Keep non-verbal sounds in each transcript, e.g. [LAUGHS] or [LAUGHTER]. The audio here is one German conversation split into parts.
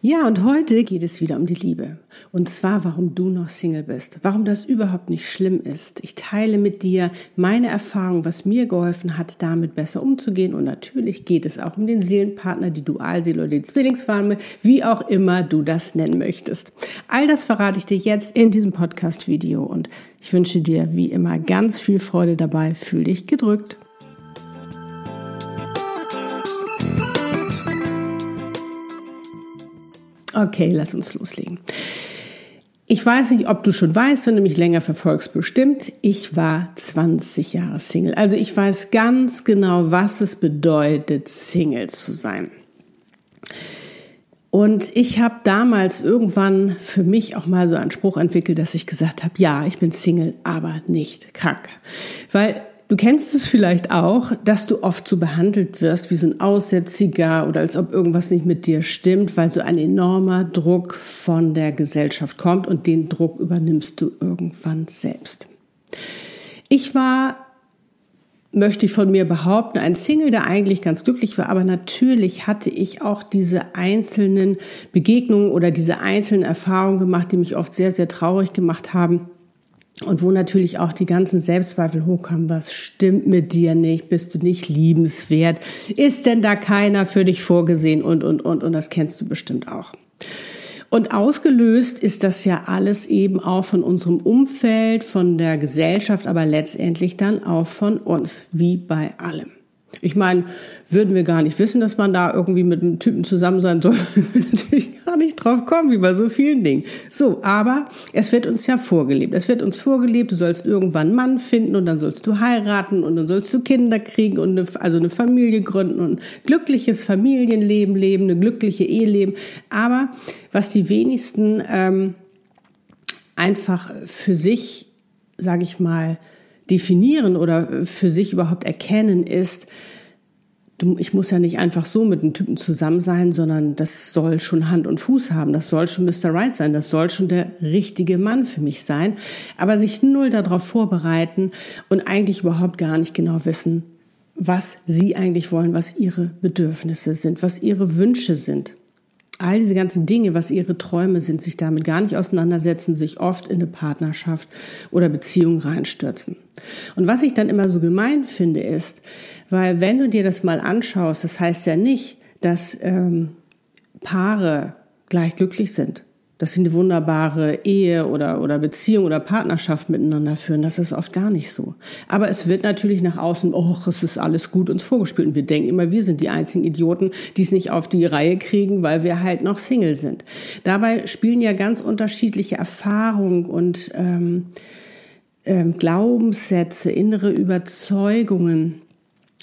Ja, und heute geht es wieder um die Liebe. Und zwar, warum du noch Single bist, warum das überhaupt nicht schlimm ist. Ich teile mit dir meine Erfahrung, was mir geholfen hat, damit besser umzugehen. Und natürlich geht es auch um den Seelenpartner, die Dualseele oder die Zwillingsfarme, wie auch immer du das nennen möchtest. All das verrate ich dir jetzt in diesem Podcast-Video und ich wünsche dir wie immer ganz viel Freude dabei. Fühl dich gedrückt. Okay, lass uns loslegen. Ich weiß nicht, ob du schon weißt, wenn du mich länger verfolgst, bestimmt. Ich war 20 Jahre Single. Also ich weiß ganz genau, was es bedeutet, Single zu sein. Und ich habe damals irgendwann für mich auch mal so einen Spruch entwickelt, dass ich gesagt habe, ja, ich bin Single, aber nicht krank. Weil Du kennst es vielleicht auch, dass du oft so behandelt wirst wie so ein Aussätziger oder als ob irgendwas nicht mit dir stimmt, weil so ein enormer Druck von der Gesellschaft kommt und den Druck übernimmst du irgendwann selbst. Ich war, möchte ich von mir behaupten, ein Single, der eigentlich ganz glücklich war, aber natürlich hatte ich auch diese einzelnen Begegnungen oder diese einzelnen Erfahrungen gemacht, die mich oft sehr, sehr traurig gemacht haben und wo natürlich auch die ganzen Selbstzweifel hochkamen, was stimmt mit dir nicht, bist du nicht liebenswert, ist denn da keiner für dich vorgesehen und, und, und, und das kennst du bestimmt auch. Und ausgelöst ist das ja alles eben auch von unserem Umfeld, von der Gesellschaft, aber letztendlich dann auch von uns, wie bei allem. Ich meine, würden wir gar nicht wissen, dass man da irgendwie mit einem Typen zusammen sein soll, [LAUGHS] würden wir natürlich gar nicht drauf kommen, wie bei so vielen Dingen. So, aber es wird uns ja vorgelebt. Es wird uns vorgelebt, du sollst irgendwann einen Mann finden und dann sollst du heiraten und dann sollst du Kinder kriegen und eine, also eine Familie gründen und ein glückliches Familienleben leben, eine glückliche Ehe leben. Aber was die wenigsten ähm, einfach für sich, sage ich mal, definieren oder für sich überhaupt erkennen, ist, ich muss ja nicht einfach so mit einem Typen zusammen sein, sondern das soll schon Hand und Fuß haben. Das soll schon Mr. Right sein. Das soll schon der richtige Mann für mich sein. Aber sich null darauf vorbereiten und eigentlich überhaupt gar nicht genau wissen, was sie eigentlich wollen, was ihre Bedürfnisse sind, was ihre Wünsche sind all diese ganzen Dinge, was ihre Träume sind, sich damit gar nicht auseinandersetzen, sich oft in eine Partnerschaft oder Beziehung reinstürzen. Und was ich dann immer so gemein finde, ist, weil wenn du dir das mal anschaust, das heißt ja nicht, dass ähm, Paare gleich glücklich sind dass sie eine wunderbare Ehe oder, oder Beziehung oder Partnerschaft miteinander führen. Das ist oft gar nicht so. Aber es wird natürlich nach außen, oh, es ist alles gut uns vorgespielt. Und wir denken immer, wir sind die einzigen Idioten, die es nicht auf die Reihe kriegen, weil wir halt noch Single sind. Dabei spielen ja ganz unterschiedliche Erfahrungen und ähm, ähm, Glaubenssätze, innere Überzeugungen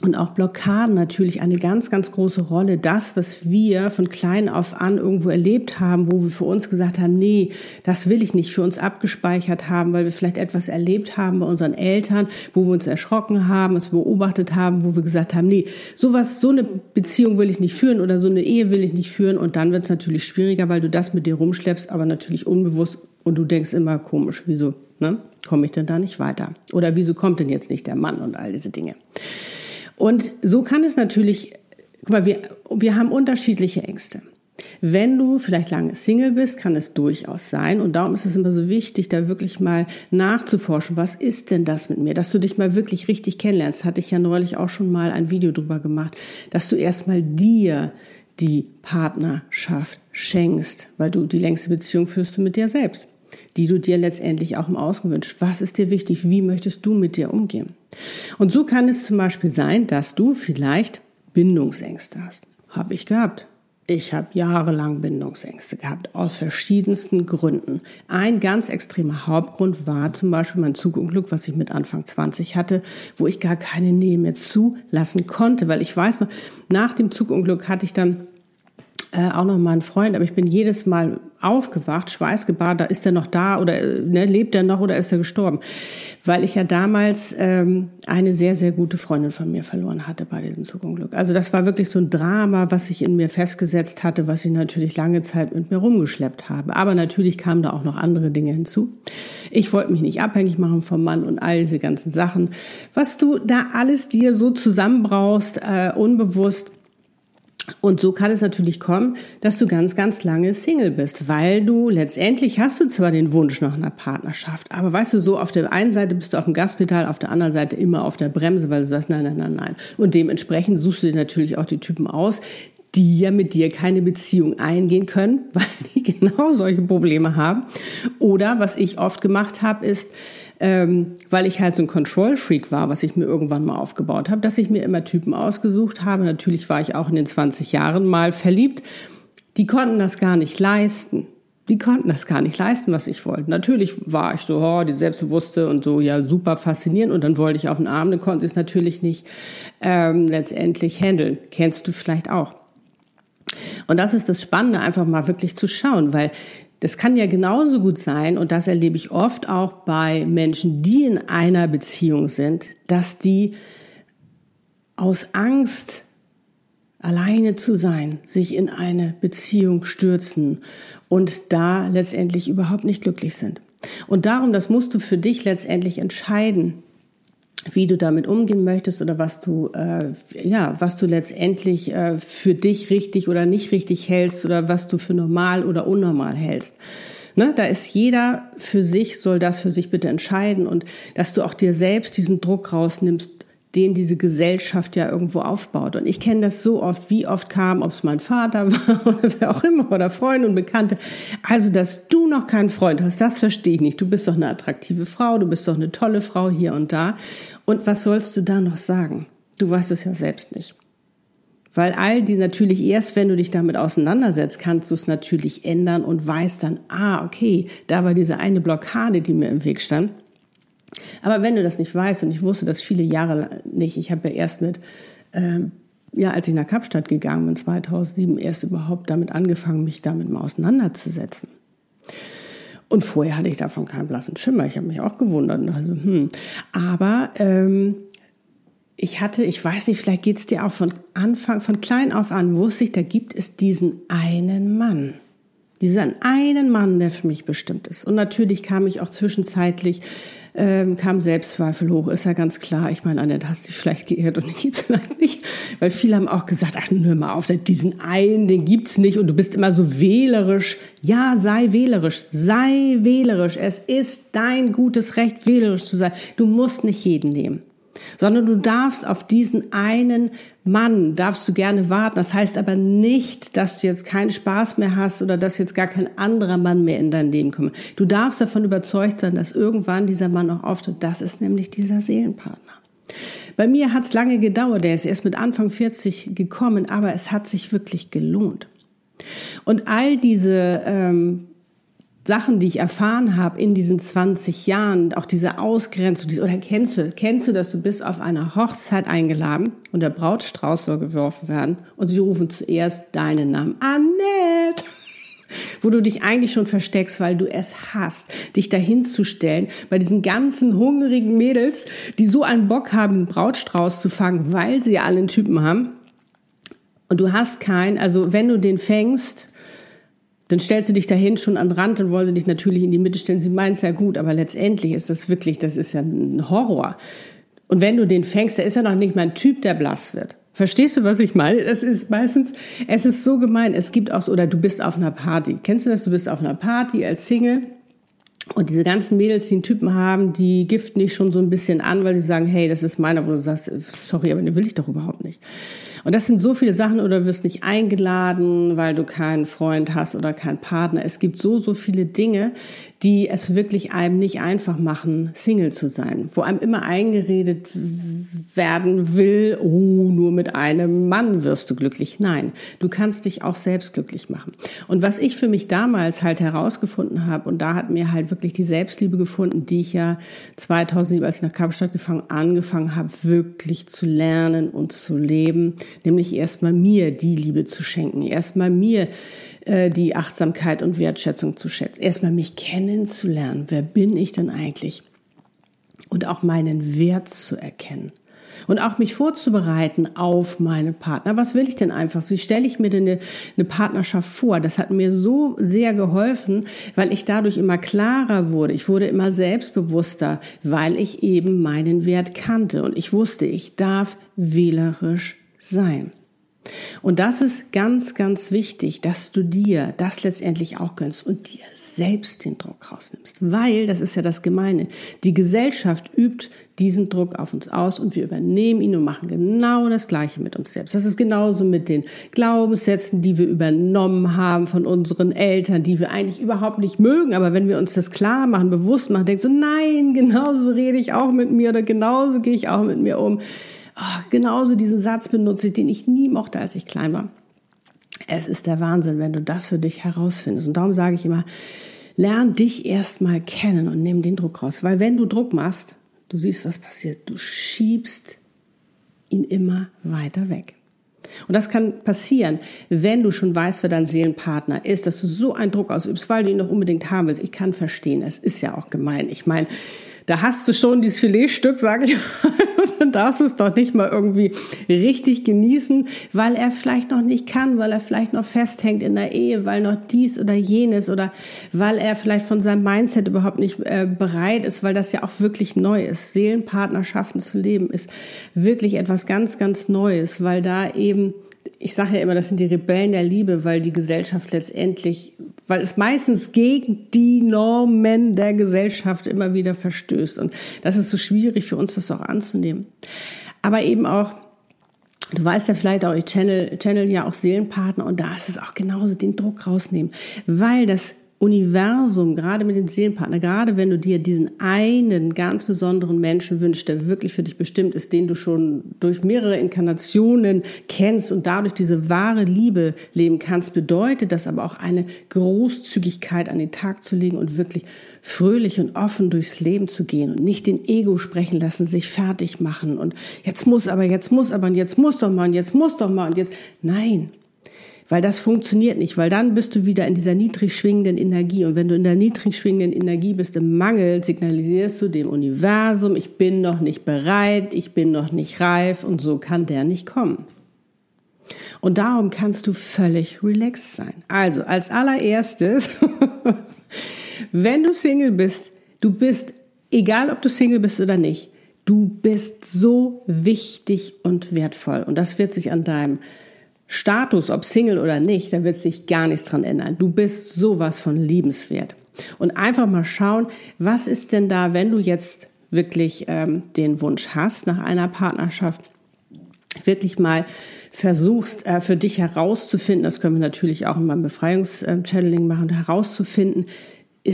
und auch Blockaden natürlich eine ganz, ganz große Rolle. Das, was wir von klein auf an irgendwo erlebt haben, wo wir für uns gesagt haben, nee, das will ich nicht für uns abgespeichert haben, weil wir vielleicht etwas erlebt haben bei unseren Eltern, wo wir uns erschrocken haben, es beobachtet haben, wo wir gesagt haben, nee, sowas, so eine Beziehung will ich nicht führen oder so eine Ehe will ich nicht führen. Und dann wird es natürlich schwieriger, weil du das mit dir rumschleppst, aber natürlich unbewusst und du denkst immer komisch, wieso, ne? Komme ich denn da nicht weiter? Oder wieso kommt denn jetzt nicht der Mann und all diese Dinge? Und so kann es natürlich, guck mal, wir, wir haben unterschiedliche Ängste. Wenn du vielleicht lange Single bist, kann es durchaus sein. Und darum ist es immer so wichtig, da wirklich mal nachzuforschen, was ist denn das mit mir? Dass du dich mal wirklich richtig kennenlernst. Hatte ich ja neulich auch schon mal ein Video drüber gemacht, dass du erstmal dir die Partnerschaft schenkst, weil du die längste Beziehung führst du mit dir selbst die du dir letztendlich auch im Außen wünschst. Was ist dir wichtig? Wie möchtest du mit dir umgehen? Und so kann es zum Beispiel sein, dass du vielleicht Bindungsängste hast. Habe ich gehabt. Ich habe jahrelang Bindungsängste gehabt, aus verschiedensten Gründen. Ein ganz extremer Hauptgrund war zum Beispiel mein Zugunglück, was ich mit Anfang 20 hatte, wo ich gar keine Nähe mehr zulassen konnte, weil ich weiß noch, nach dem Zugunglück hatte ich dann äh, auch noch mal einen Freund, aber ich bin jedes Mal aufgewacht, schweißgebadet, da ist er noch da oder äh, ne, lebt er noch oder ist er gestorben? Weil ich ja damals ähm, eine sehr, sehr gute Freundin von mir verloren hatte bei diesem Zugunglück. Also das war wirklich so ein Drama, was sich in mir festgesetzt hatte, was ich natürlich lange Zeit mit mir rumgeschleppt habe. Aber natürlich kamen da auch noch andere Dinge hinzu. Ich wollte mich nicht abhängig machen vom Mann und all diese ganzen Sachen. Was du da alles dir so zusammenbrauchst, äh, unbewusst, und so kann es natürlich kommen, dass du ganz, ganz lange Single bist, weil du letztendlich hast du zwar den Wunsch nach einer Partnerschaft, aber weißt du, so auf der einen Seite bist du auf dem Gaspedal, auf der anderen Seite immer auf der Bremse, weil du sagst, nein, nein, nein, nein. Und dementsprechend suchst du dir natürlich auch die Typen aus, die ja mit dir keine Beziehung eingehen können, [LAUGHS] weil die genau solche Probleme haben. Oder was ich oft gemacht habe, ist, ähm, weil ich halt so ein Control-Freak war, was ich mir irgendwann mal aufgebaut habe, dass ich mir immer Typen ausgesucht habe. Natürlich war ich auch in den 20 Jahren mal verliebt. Die konnten das gar nicht leisten. Die konnten das gar nicht leisten, was ich wollte. Natürlich war ich so, oh, die Selbstbewusste und so, ja, super faszinierend. Und dann wollte ich auf den Arm, dann konnte ich es natürlich nicht ähm, letztendlich handeln. Kennst du vielleicht auch. Und das ist das Spannende, einfach mal wirklich zu schauen, weil das kann ja genauso gut sein, und das erlebe ich oft auch bei Menschen, die in einer Beziehung sind, dass die aus Angst, alleine zu sein, sich in eine Beziehung stürzen und da letztendlich überhaupt nicht glücklich sind. Und darum, das musst du für dich letztendlich entscheiden wie du damit umgehen möchtest oder was du äh, ja was du letztendlich äh, für dich richtig oder nicht richtig hältst oder was du für normal oder unnormal hältst. Ne, da ist jeder für sich, soll das für sich bitte entscheiden und dass du auch dir selbst diesen Druck rausnimmst, den diese Gesellschaft ja irgendwo aufbaut. Und ich kenne das so oft, wie oft kam, ob es mein Vater [LAUGHS] war oder wer auch immer oder Freunde und Bekannte. Also, dass du noch keinen Freund hast, das verstehe ich nicht. Du bist doch eine attraktive Frau, du bist doch eine tolle Frau hier und da. Und was sollst du da noch sagen? Du weißt es ja selbst nicht. Weil all die natürlich erst, wenn du dich damit auseinandersetzt, kannst du es natürlich ändern und weißt dann, ah, okay, da war diese eine Blockade, die mir im Weg stand. Aber wenn du das nicht weißt, und ich wusste das viele Jahre nicht, ich habe ja erst mit, ähm, ja, als ich nach Kapstadt gegangen bin, 2007, erst überhaupt damit angefangen, mich damit mal auseinanderzusetzen. Und vorher hatte ich davon keinen blassen Schimmer. Ich habe mich auch gewundert. Also, hm. Aber ähm, ich hatte, ich weiß nicht, vielleicht geht es dir auch von Anfang, von klein auf an, wusste ich, da gibt es diesen einen Mann. Diesen einen Mann, der für mich bestimmt ist. Und natürlich kam ich auch zwischenzeitlich ähm, kam Selbstzweifel hoch, ist ja ganz klar. Ich meine, Annette, hast dich vielleicht geirrt und die gibt's [LAUGHS] vielleicht nicht. Weil viele haben auch gesagt, ach, hör mal auf, diesen einen, den gibt's nicht und du bist immer so wählerisch. Ja, sei wählerisch, sei wählerisch. Es ist dein gutes Recht, wählerisch zu sein. Du musst nicht jeden nehmen sondern du darfst auf diesen einen Mann, darfst du gerne warten. Das heißt aber nicht, dass du jetzt keinen Spaß mehr hast oder dass jetzt gar kein anderer Mann mehr in dein Leben kommt. Du darfst davon überzeugt sein, dass irgendwann dieser Mann auch auftritt. Das ist nämlich dieser Seelenpartner. Bei mir hat es lange gedauert, der ist erst mit Anfang 40 gekommen, aber es hat sich wirklich gelohnt. Und all diese ähm, Sachen, die ich erfahren habe in diesen 20 Jahren, auch diese Ausgrenzung, diese, oder kennst du, kennst du, dass du bist auf einer Hochzeit eingeladen und der Brautstrauß soll geworfen werden und sie rufen zuerst deinen Namen, Annette, wo du dich eigentlich schon versteckst, weil du es hast, dich dahin zu stellen, bei diesen ganzen hungrigen Mädels, die so einen Bock haben, einen Brautstrauß zu fangen, weil sie alle einen Typen haben. Und du hast keinen, also wenn du den fängst, dann stellst du dich dahin schon an den Rand, dann wollen sie dich natürlich in die Mitte stellen. Sie meinen es ja gut, aber letztendlich ist das wirklich, das ist ja ein Horror. Und wenn du den fängst, da ist ja noch nicht mal ein Typ, der blass wird. Verstehst du, was ich meine? Es ist meistens, es ist so gemein. Es gibt auch, oder du bist auf einer Party. Kennst du das? Du bist auf einer Party als Single. Und diese ganzen Mädels, die einen Typen haben, die giften dich schon so ein bisschen an, weil sie sagen, hey, das ist meiner, wo du sagst, sorry, aber den will ich doch überhaupt nicht. Und das sind so viele Sachen oder wirst nicht eingeladen, weil du keinen Freund hast oder keinen Partner. Es gibt so, so viele Dinge, die es wirklich einem nicht einfach machen, Single zu sein, wo einem immer eingeredet werden will, oh, nur mit einem Mann wirst du glücklich. Nein, du kannst dich auch selbst glücklich machen. Und was ich für mich damals halt herausgefunden habe, und da hat mir halt wirklich die Selbstliebe gefunden, die ich ja 2007, als ich nach Kapstadt gefangen, angefangen habe, wirklich zu lernen und zu leben, nämlich erstmal mir die Liebe zu schenken, erstmal mir äh, die Achtsamkeit und Wertschätzung zu schätzen, erstmal mich kennenzulernen, wer bin ich denn eigentlich? Und auch meinen Wert zu erkennen und auch mich vorzubereiten auf meinen Partner. Was will ich denn einfach? Wie stelle ich mir denn eine, eine, Partnerschaft vor? Das hat mir so sehr geholfen, weil ich dadurch immer klarer wurde. Ich wurde immer selbstbewusster, weil ich eben meinen Wert kannte und ich wusste, ich darf wählerisch sein. Und das ist ganz, ganz wichtig, dass du dir das letztendlich auch gönnst und dir selbst den Druck rausnimmst. Weil, das ist ja das Gemeine, die Gesellschaft übt diesen Druck auf uns aus und wir übernehmen ihn und machen genau das Gleiche mit uns selbst. Das ist genauso mit den Glaubenssätzen, die wir übernommen haben von unseren Eltern, die wir eigentlich überhaupt nicht mögen. Aber wenn wir uns das klar machen, bewusst machen, denkst du, nein, genauso rede ich auch mit mir oder genauso gehe ich auch mit mir um oh, genauso diesen Satz benutze, den ich nie mochte, als ich klein war. Es ist der Wahnsinn, wenn du das für dich herausfindest. Und darum sage ich immer, lern dich erstmal kennen und nimm den Druck raus. Weil wenn du Druck machst, du siehst, was passiert. Du schiebst ihn immer weiter weg. Und das kann passieren, wenn du schon weißt, wer dein Seelenpartner ist, dass du so einen Druck ausübst, weil du ihn noch unbedingt haben willst. Ich kann verstehen, es ist ja auch gemein. Ich meine, da hast du schon dieses Filetstück, sage ich dann darfst es doch nicht mal irgendwie richtig genießen, weil er vielleicht noch nicht kann, weil er vielleicht noch festhängt in der Ehe, weil noch dies oder jenes oder weil er vielleicht von seinem Mindset überhaupt nicht äh, bereit ist, weil das ja auch wirklich neu ist. Seelenpartnerschaften zu leben ist wirklich etwas ganz, ganz Neues, weil da eben ich sage ja immer, das sind die Rebellen der Liebe, weil die Gesellschaft letztendlich, weil es meistens gegen die Normen der Gesellschaft immer wieder verstößt. Und das ist so schwierig für uns, das auch anzunehmen. Aber eben auch, Du weißt ja vielleicht auch, ich channel, channel ja auch Seelenpartner und da ist es auch genauso, den Druck rausnehmen, weil das Universum, gerade mit den Seelenpartnern, gerade wenn du dir diesen einen ganz besonderen Menschen wünschst, der wirklich für dich bestimmt ist, den du schon durch mehrere Inkarnationen kennst und dadurch diese wahre Liebe leben kannst, bedeutet das aber auch eine Großzügigkeit an den Tag zu legen und wirklich fröhlich und offen durchs Leben zu gehen und nicht den Ego sprechen lassen, sich fertig machen und jetzt muss aber, jetzt muss aber und jetzt muss doch mal und jetzt muss doch mal und jetzt. Nein, weil das funktioniert nicht, weil dann bist du wieder in dieser niedrig schwingenden Energie. Und wenn du in der niedrig schwingenden Energie bist, im Mangel, signalisierst du dem Universum, ich bin noch nicht bereit, ich bin noch nicht reif und so kann der nicht kommen. Und darum kannst du völlig relaxed sein. Also als allererstes, [LAUGHS] wenn du Single bist, du bist, egal ob du Single bist oder nicht, du bist so wichtig und wertvoll. Und das wird sich an deinem Status, ob Single oder nicht, da wird sich gar nichts dran ändern. Du bist sowas von liebenswert. Und einfach mal schauen, was ist denn da, wenn du jetzt wirklich ähm, den Wunsch hast nach einer Partnerschaft, wirklich mal versuchst äh, für dich herauszufinden, das können wir natürlich auch in meinem Befreiungschanneling machen, herauszufinden,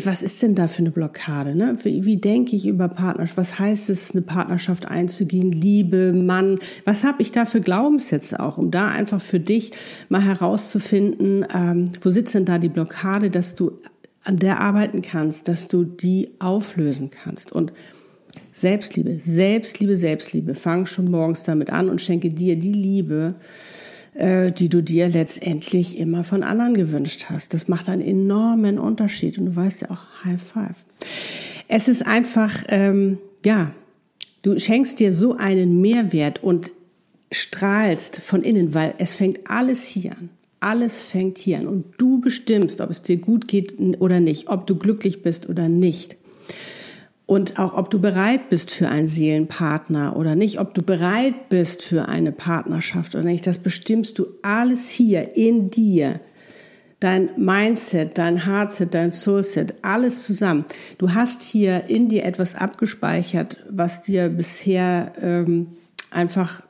was ist denn da für eine Blockade? Ne? Wie, wie denke ich über Partnerschaft? Was heißt es, eine Partnerschaft einzugehen? Liebe, Mann, was habe ich da für Glaubenssätze auch, um da einfach für dich mal herauszufinden, ähm, wo sitzt denn da die Blockade, dass du an der arbeiten kannst, dass du die auflösen kannst. Und Selbstliebe, Selbstliebe, Selbstliebe, fang schon morgens damit an und schenke dir die Liebe, äh, die du dir letztendlich immer von anderen gewünscht hast. Das macht einen enormen Unterschied und du weißt ja auch High Five. Es ist einfach, ähm, ja, du schenkst dir so einen Mehrwert und strahlst von innen, weil es fängt alles hier an. Alles fängt hier an und du bestimmst, ob es dir gut geht oder nicht, ob du glücklich bist oder nicht. Und auch, ob du bereit bist für einen Seelenpartner oder nicht, ob du bereit bist für eine Partnerschaft oder nicht, das bestimmst du alles hier in dir. Dein Mindset, dein Heartset, dein Soulset, alles zusammen. Du hast hier in dir etwas abgespeichert, was dir bisher ähm, einfach,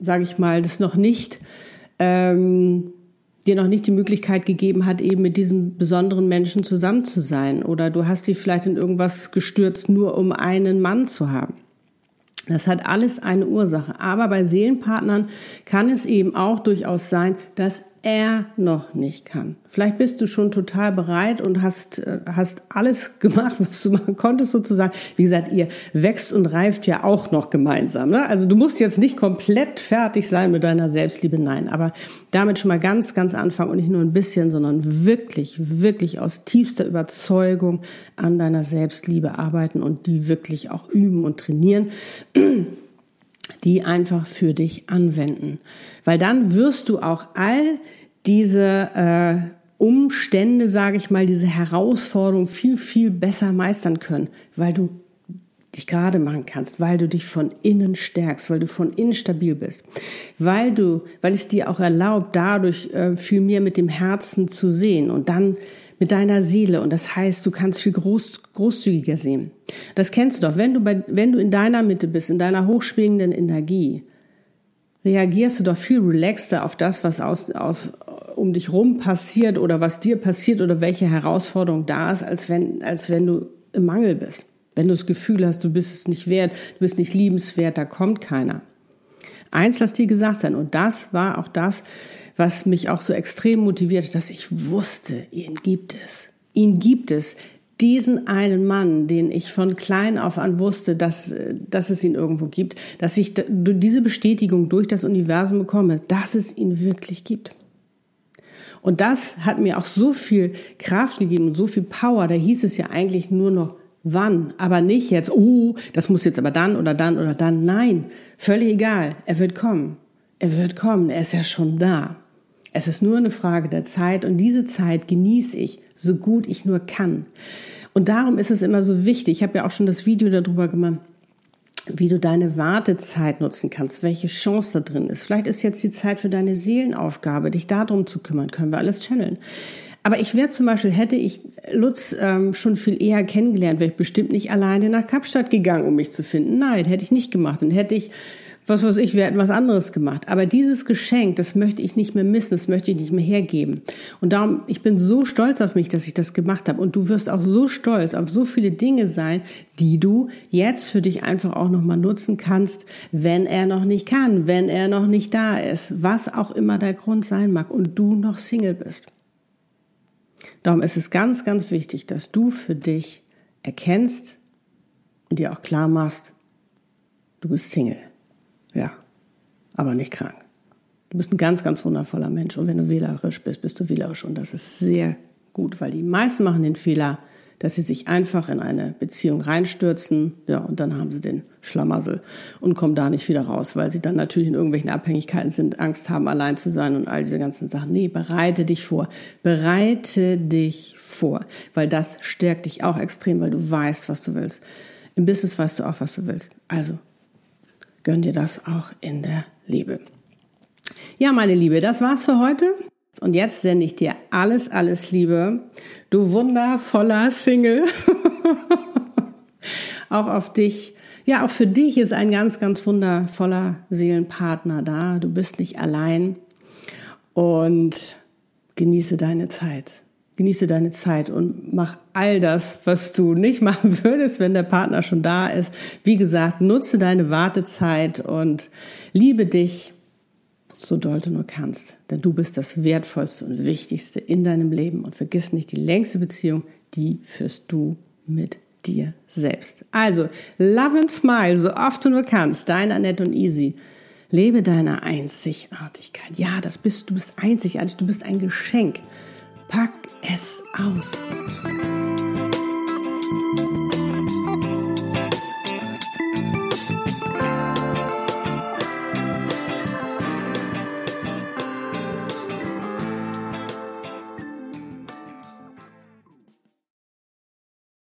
sage ich mal, das noch nicht ähm, dir noch nicht die Möglichkeit gegeben hat, eben mit diesem besonderen Menschen zusammen zu sein. Oder du hast dich vielleicht in irgendwas gestürzt, nur um einen Mann zu haben. Das hat alles eine Ursache. Aber bei Seelenpartnern kann es eben auch durchaus sein, dass er noch nicht kann. Vielleicht bist du schon total bereit und hast, äh, hast alles [LAUGHS] gemacht, was du machen konntest sozusagen. Wie gesagt, ihr wächst und reift ja auch noch gemeinsam. Ne? Also du musst jetzt nicht komplett fertig sein mit deiner Selbstliebe, nein. Aber damit schon mal ganz, ganz anfangen und nicht nur ein bisschen, sondern wirklich, wirklich aus tiefster Überzeugung an deiner Selbstliebe arbeiten und die wirklich auch üben und trainieren [CLEARS THROAT] die einfach für dich anwenden. Weil dann wirst du auch all diese äh, Umstände, sage ich mal, diese Herausforderungen viel, viel besser meistern können, weil du dich gerade machen kannst, weil du dich von innen stärkst, weil du von innen stabil bist, weil du, weil es dir auch erlaubt, dadurch äh, viel mehr mit dem Herzen zu sehen und dann mit deiner Seele. Und das heißt, du kannst viel groß, großzügiger sehen. Das kennst du doch. Wenn du, bei, wenn du in deiner Mitte bist, in deiner hochschwingenden Energie, reagierst du doch viel relaxter auf das, was aus, auf, um dich rum passiert oder was dir passiert oder welche Herausforderung da ist, als wenn, als wenn du im Mangel bist. Wenn du das Gefühl hast, du bist es nicht wert, du bist nicht liebenswert, da kommt keiner. Eins lass dir gesagt sein. Und das war auch das, was mich auch so extrem motiviert, dass ich wusste, ihn gibt es. Ihn gibt es. Diesen einen Mann, den ich von klein auf an wusste, dass, dass es ihn irgendwo gibt, dass ich diese Bestätigung durch das Universum bekomme, dass es ihn wirklich gibt. Und das hat mir auch so viel Kraft gegeben und so viel Power. Da hieß es ja eigentlich nur noch wann, aber nicht jetzt, oh, das muss jetzt aber dann oder dann oder dann. Nein, völlig egal. Er wird kommen. Er wird kommen. Er ist ja schon da. Es ist nur eine Frage der Zeit und diese Zeit genieße ich so gut ich nur kann. Und darum ist es immer so wichtig. Ich habe ja auch schon das Video darüber gemacht, wie du deine Wartezeit nutzen kannst, welche Chance da drin ist. Vielleicht ist jetzt die Zeit für deine Seelenaufgabe, dich darum zu kümmern. Können wir alles channeln. Aber ich wäre zum Beispiel, hätte ich Lutz ähm, schon viel eher kennengelernt, wäre ich bestimmt nicht alleine nach Kapstadt gegangen, um mich zu finden. Nein, hätte ich nicht gemacht. Und hätte ich was weiß ich, wir hätten was anderes gemacht. Aber dieses Geschenk, das möchte ich nicht mehr missen, das möchte ich nicht mehr hergeben. Und darum, ich bin so stolz auf mich, dass ich das gemacht habe. Und du wirst auch so stolz auf so viele Dinge sein, die du jetzt für dich einfach auch nochmal nutzen kannst, wenn er noch nicht kann, wenn er noch nicht da ist, was auch immer der Grund sein mag und du noch Single bist. Darum ist es ganz, ganz wichtig, dass du für dich erkennst und dir auch klar machst, du bist Single. Ja, aber nicht krank. Du bist ein ganz, ganz wundervoller Mensch. Und wenn du wählerisch bist, bist du wählerisch. Und das ist sehr gut, weil die meisten machen den Fehler, dass sie sich einfach in eine Beziehung reinstürzen, ja, und dann haben sie den Schlamassel und kommen da nicht wieder raus, weil sie dann natürlich in irgendwelchen Abhängigkeiten sind, Angst haben, allein zu sein und all diese ganzen Sachen. Nee, bereite dich vor. Bereite dich vor, weil das stärkt dich auch extrem, weil du weißt, was du willst. Im Business weißt du auch, was du willst. Also gönn dir das auch in der Liebe. Ja, meine Liebe, das war's für heute. Und jetzt sende ich dir alles, alles Liebe. Du wundervoller Single. [LAUGHS] auch auf dich. Ja, auch für dich ist ein ganz, ganz wundervoller Seelenpartner da. Du bist nicht allein. Und genieße deine Zeit genieße deine Zeit und mach all das, was du nicht [LAUGHS] machen würdest, wenn der Partner schon da ist. Wie gesagt, nutze deine Wartezeit und liebe dich so doll du nur kannst. Denn du bist das Wertvollste und Wichtigste in deinem Leben. Und vergiss nicht, die längste Beziehung, die führst du mit dir selbst. Also, love and smile, so oft du nur kannst. Dein Annette und Easy. Lebe deine Einzigartigkeit. Ja, das bist, du bist einzigartig, du bist ein Geschenk. Pack es aus.